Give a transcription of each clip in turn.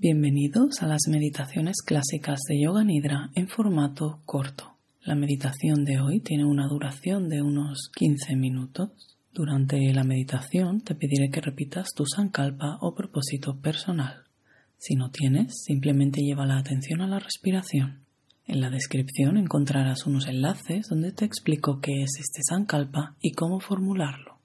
Bienvenidos a las meditaciones clásicas de Yoga Nidra en formato corto. La meditación de hoy tiene una duración de unos 15 minutos. Durante la meditación te pediré que repitas tu sankalpa o propósito personal. Si no tienes, simplemente lleva la atención a la respiración. En la descripción encontrarás unos enlaces donde te explico qué es este sankalpa y cómo formularlo.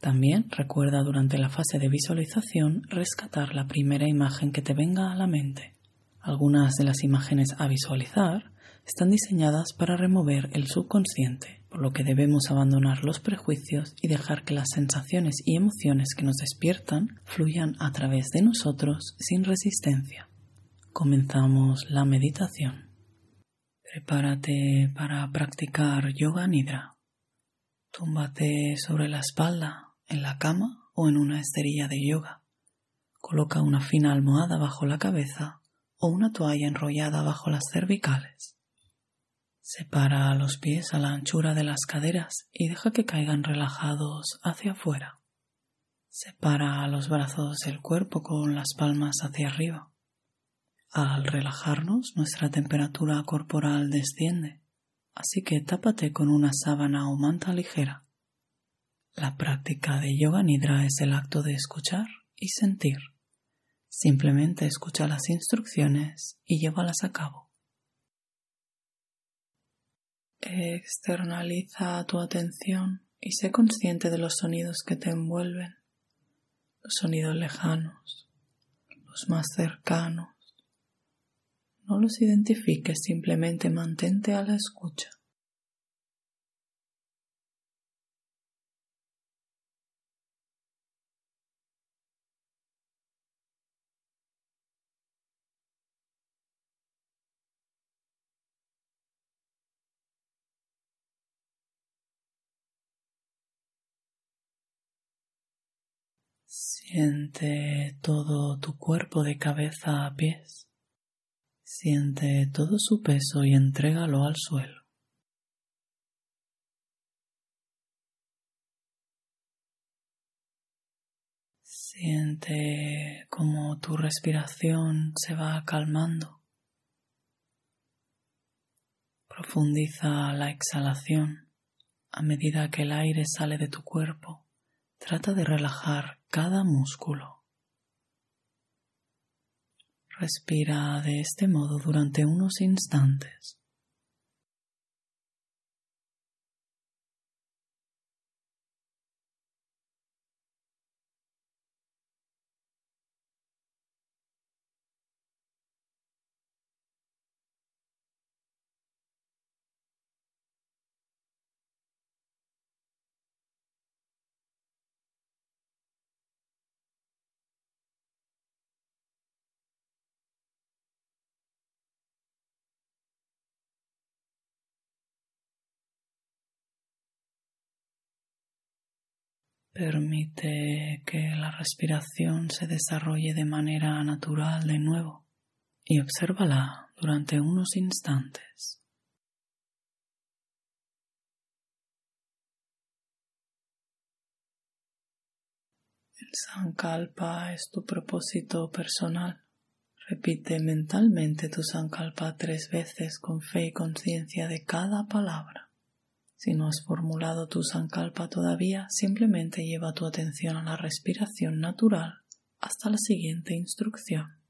También recuerda durante la fase de visualización rescatar la primera imagen que te venga a la mente. Algunas de las imágenes a visualizar están diseñadas para remover el subconsciente, por lo que debemos abandonar los prejuicios y dejar que las sensaciones y emociones que nos despiertan fluyan a través de nosotros sin resistencia. Comenzamos la meditación. Prepárate para practicar yoga nidra. Túmbate sobre la espalda en la cama o en una esterilla de yoga. Coloca una fina almohada bajo la cabeza o una toalla enrollada bajo las cervicales. Separa los pies a la anchura de las caderas y deja que caigan relajados hacia afuera. Separa los brazos del cuerpo con las palmas hacia arriba. Al relajarnos, nuestra temperatura corporal desciende, así que tápate con una sábana o manta ligera. La práctica de yoga nidra es el acto de escuchar y sentir. Simplemente escucha las instrucciones y llévalas a cabo. Externaliza tu atención y sé consciente de los sonidos que te envuelven, los sonidos lejanos, los más cercanos. No los identifiques, simplemente mantente a la escucha. Siente todo tu cuerpo de cabeza a pies. Siente todo su peso y entrégalo al suelo. Siente cómo tu respiración se va calmando. Profundiza la exhalación a medida que el aire sale de tu cuerpo. Trata de relajar cada músculo. Respira de este modo durante unos instantes. Permite que la respiración se desarrolle de manera natural de nuevo y obsérvala durante unos instantes. El Sankalpa es tu propósito personal. Repite mentalmente tu Sankalpa tres veces con fe y conciencia de cada palabra. Si no has formulado tu sankalpa todavía, simplemente lleva tu atención a la respiración natural hasta la siguiente instrucción.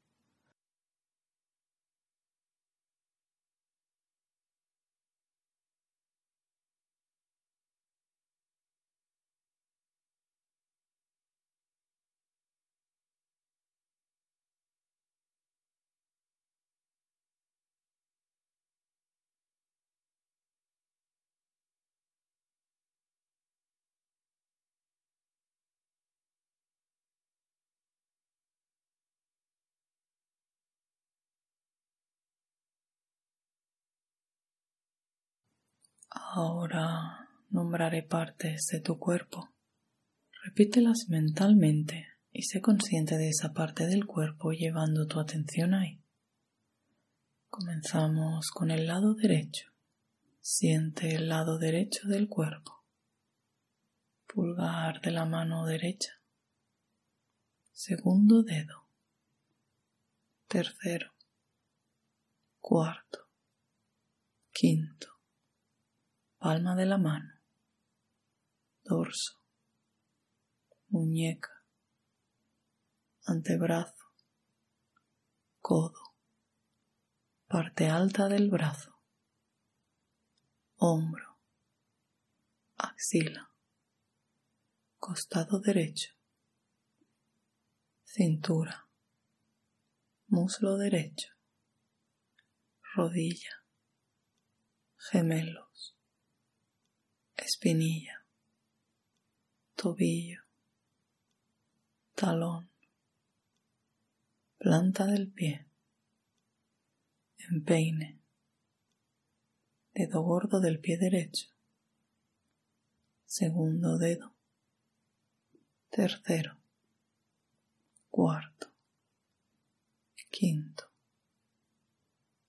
Ahora nombraré partes de tu cuerpo. Repítelas mentalmente y sé consciente de esa parte del cuerpo llevando tu atención ahí. Comenzamos con el lado derecho. Siente el lado derecho del cuerpo. Pulgar de la mano derecha. Segundo dedo. tercero, cuarto, quinto, palma de la mano, dorso, muñeca, antebrazo, codo, parte alta del brazo, hombro, axila, costado derecho, cintura, muslo derecho, rodilla, gemelos, espinilla, tobillo, talón, planta del pie, empeine, dedo gordo del pie derecho, segundo dedo, tercero, cuarto, quinto,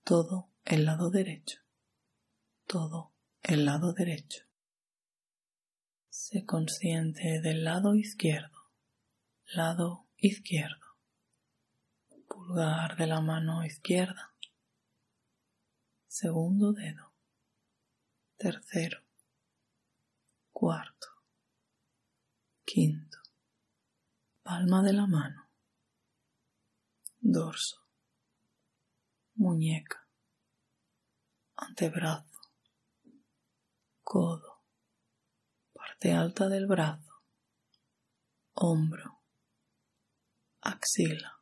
todo el lado derecho, todo el lado derecho. Se consciente del lado izquierdo, lado izquierdo, pulgar de la mano izquierda, segundo dedo, tercero, cuarto, quinto, palma de la mano, dorso, muñeca, antebrazo, codo, parte alta del brazo, hombro, axila,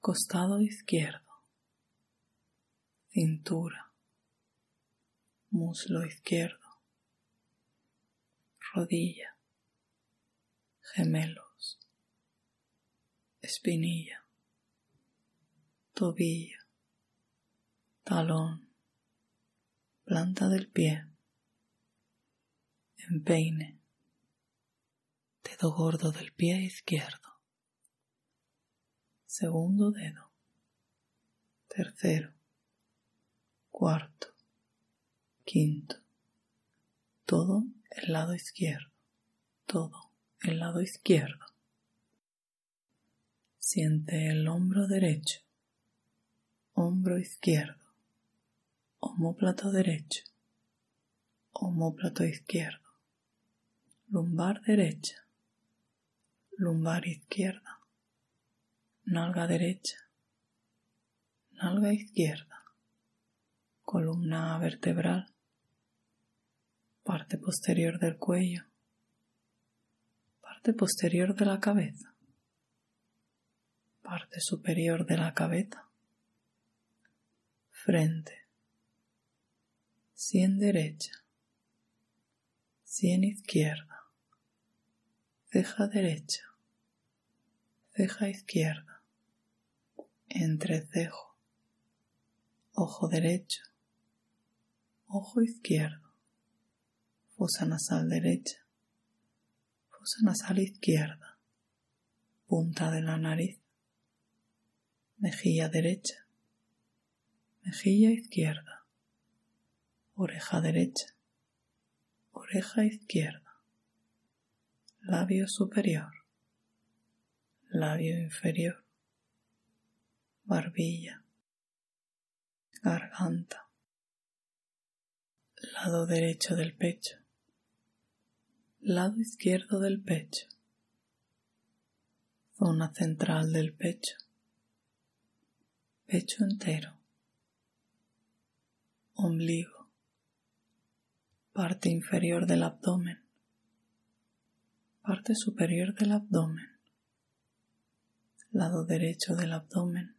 costado izquierdo, cintura, muslo izquierdo, rodilla, gemelos, espinilla, tobillo, talón, planta del pie, empeine, dedo gordo del pie izquierdo, segundo dedo, tercero, cuarto, quinto, todo el lado izquierdo, todo el lado izquierdo. Siente el hombro derecho, hombro izquierdo, homóplato derecho, homóplato izquierdo, lumbar derecha, lumbar izquierda, nalga derecha, nalga izquierda, columna vertebral, parte posterior del cuello, parte posterior de la cabeza, parte superior de la cabeza, frente, sien derecha, sien izquierda, ceja derecha, ceja izquierda, entrecejo, ojo derecho, ojo izquierdo, fosa nasal derecha, fosa nasal izquierda, punta de la nariz, mejilla derecha, mejilla izquierda, oreja derecha, oreja izquierda, labio superior, labio inferior, barbilla, garganta, lado derecho del pecho, lado izquierdo del pecho, zona central del pecho, pecho entero, ombligo, parte inferior del abdomen, parte superior del abdomen, lado derecho del abdomen,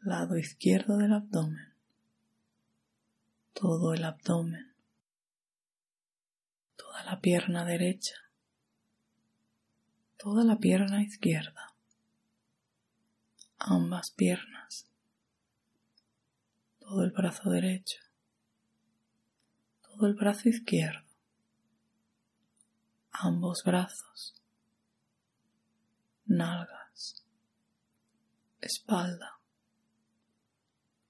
lado izquierdo del abdomen, todo el abdomen, toda la pierna derecha, toda la pierna izquierda, ambas piernas, todo el brazo derecho, todo el brazo izquierdo, ambos brazos, nalgas, espalda,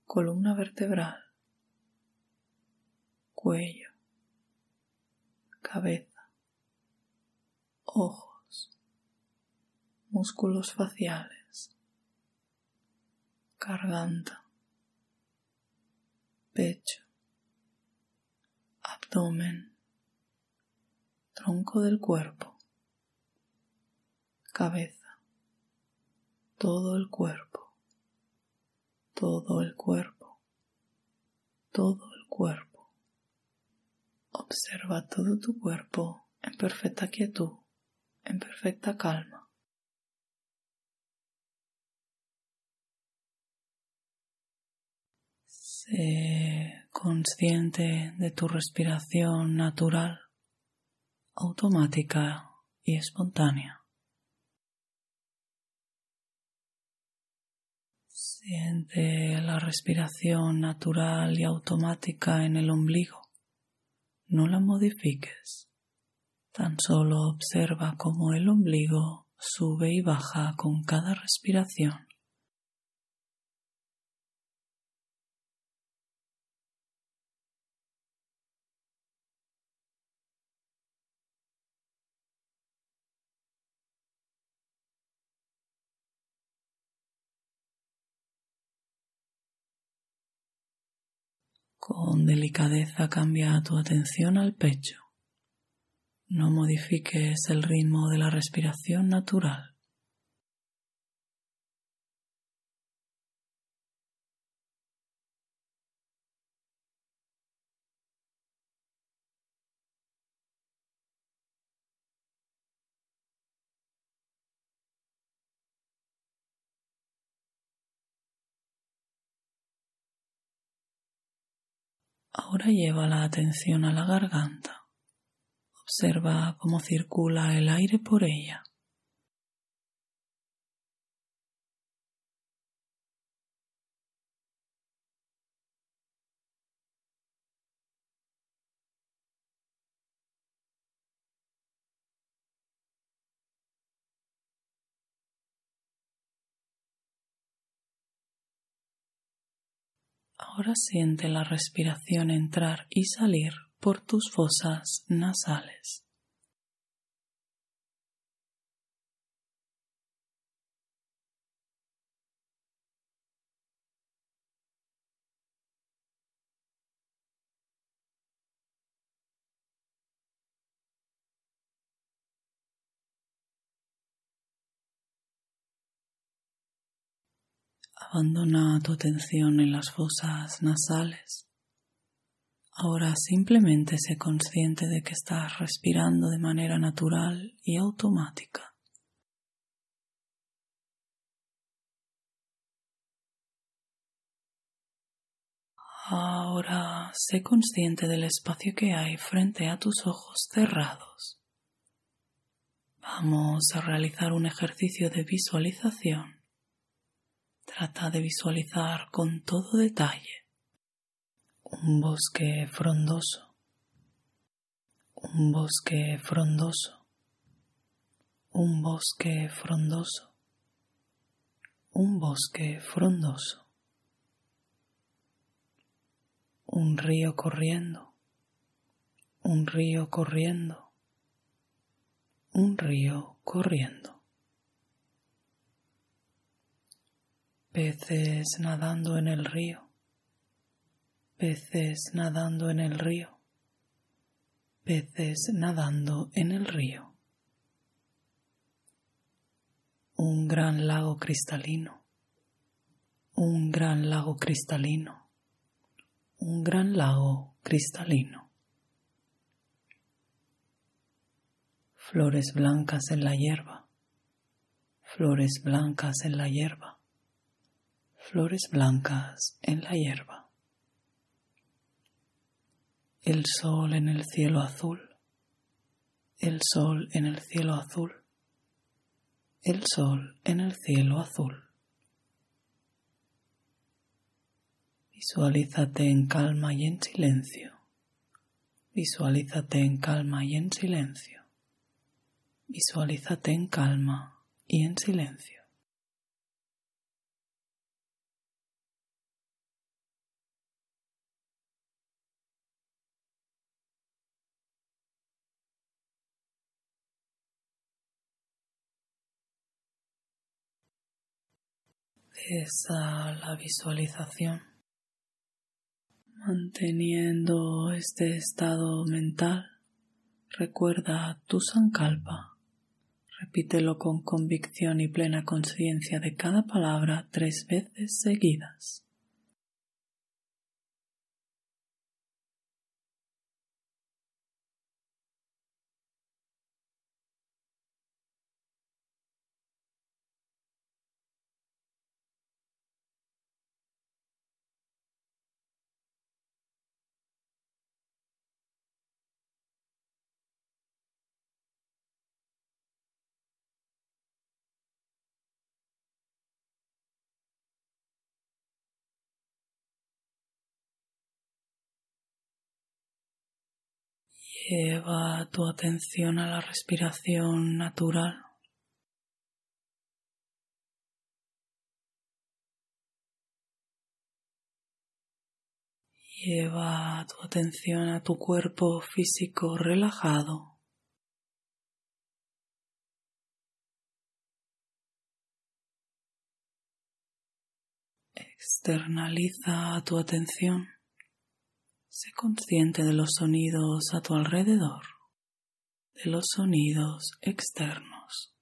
columna vertebral, cuello, cabeza, ojos, músculos faciales, garganta, pecho, abdomen, tronco del cuerpo, cabeza, todo el cuerpo, todo el cuerpo, todo el cuerpo. Observa todo tu cuerpo en perfecta quietud, en perfecta calma. Sé consciente de tu respiración natural, automática y espontánea. Siente la respiración natural y automática en el ombligo. No la modifiques. Tan solo observa cómo el ombligo sube y baja con cada respiración. Con delicadeza cambia tu atención al pecho. No modifiques el ritmo de la respiración natural. Ahora lleva la atención a la garganta. Observa cómo circula el aire por ella. Ahora siente la respiración entrar y salir por tus fosas nasales. Abandona tu atención en las fosas nasales. Ahora simplemente sé consciente de que estás respirando de manera natural y automática. Ahora sé consciente del espacio que hay frente a tus ojos cerrados. Vamos a realizar un ejercicio de visualización Trata de visualizar con todo detalle un bosque frondoso, un bosque frondoso, un bosque frondoso, un bosque frondoso, un río corriendo, un río corriendo, un río corriendo. Peces nadando en el río, peces nadando en el río, peces nadando en el río. Un gran lago cristalino, un gran lago cristalino, un gran lago cristalino. Flores blancas en la hierba, flores blancas en la hierba flores blancas en la hierba. El sol en el cielo azul, el sol en el cielo azul, el sol en el cielo azul. Visualízate en calma y en silencio. Visualízate en calma y en silencio. Visualízate en calma y en silencio. Cesa la visualización. Manteniendo este estado mental, recuerda tu sankalpa. Repítelo con convicción y plena conciencia de cada palabra tres veces seguidas. Lleva tu atención a la respiración natural. Lleva tu atención a tu cuerpo físico relajado. Externaliza tu atención Sé consciente de los sonidos a tu alrededor, de los sonidos externos.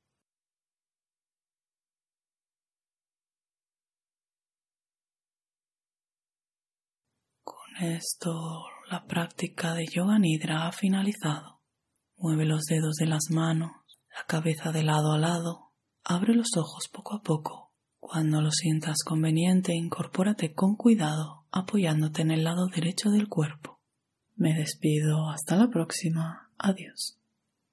Con esto, la práctica de yoga nidra ha finalizado. Mueve los dedos de las manos, la cabeza de lado a lado, abre los ojos poco a poco. Cuando lo sientas conveniente, incorpórate con cuidado apoyándote en el lado derecho del cuerpo. Me despido hasta la próxima. Adiós.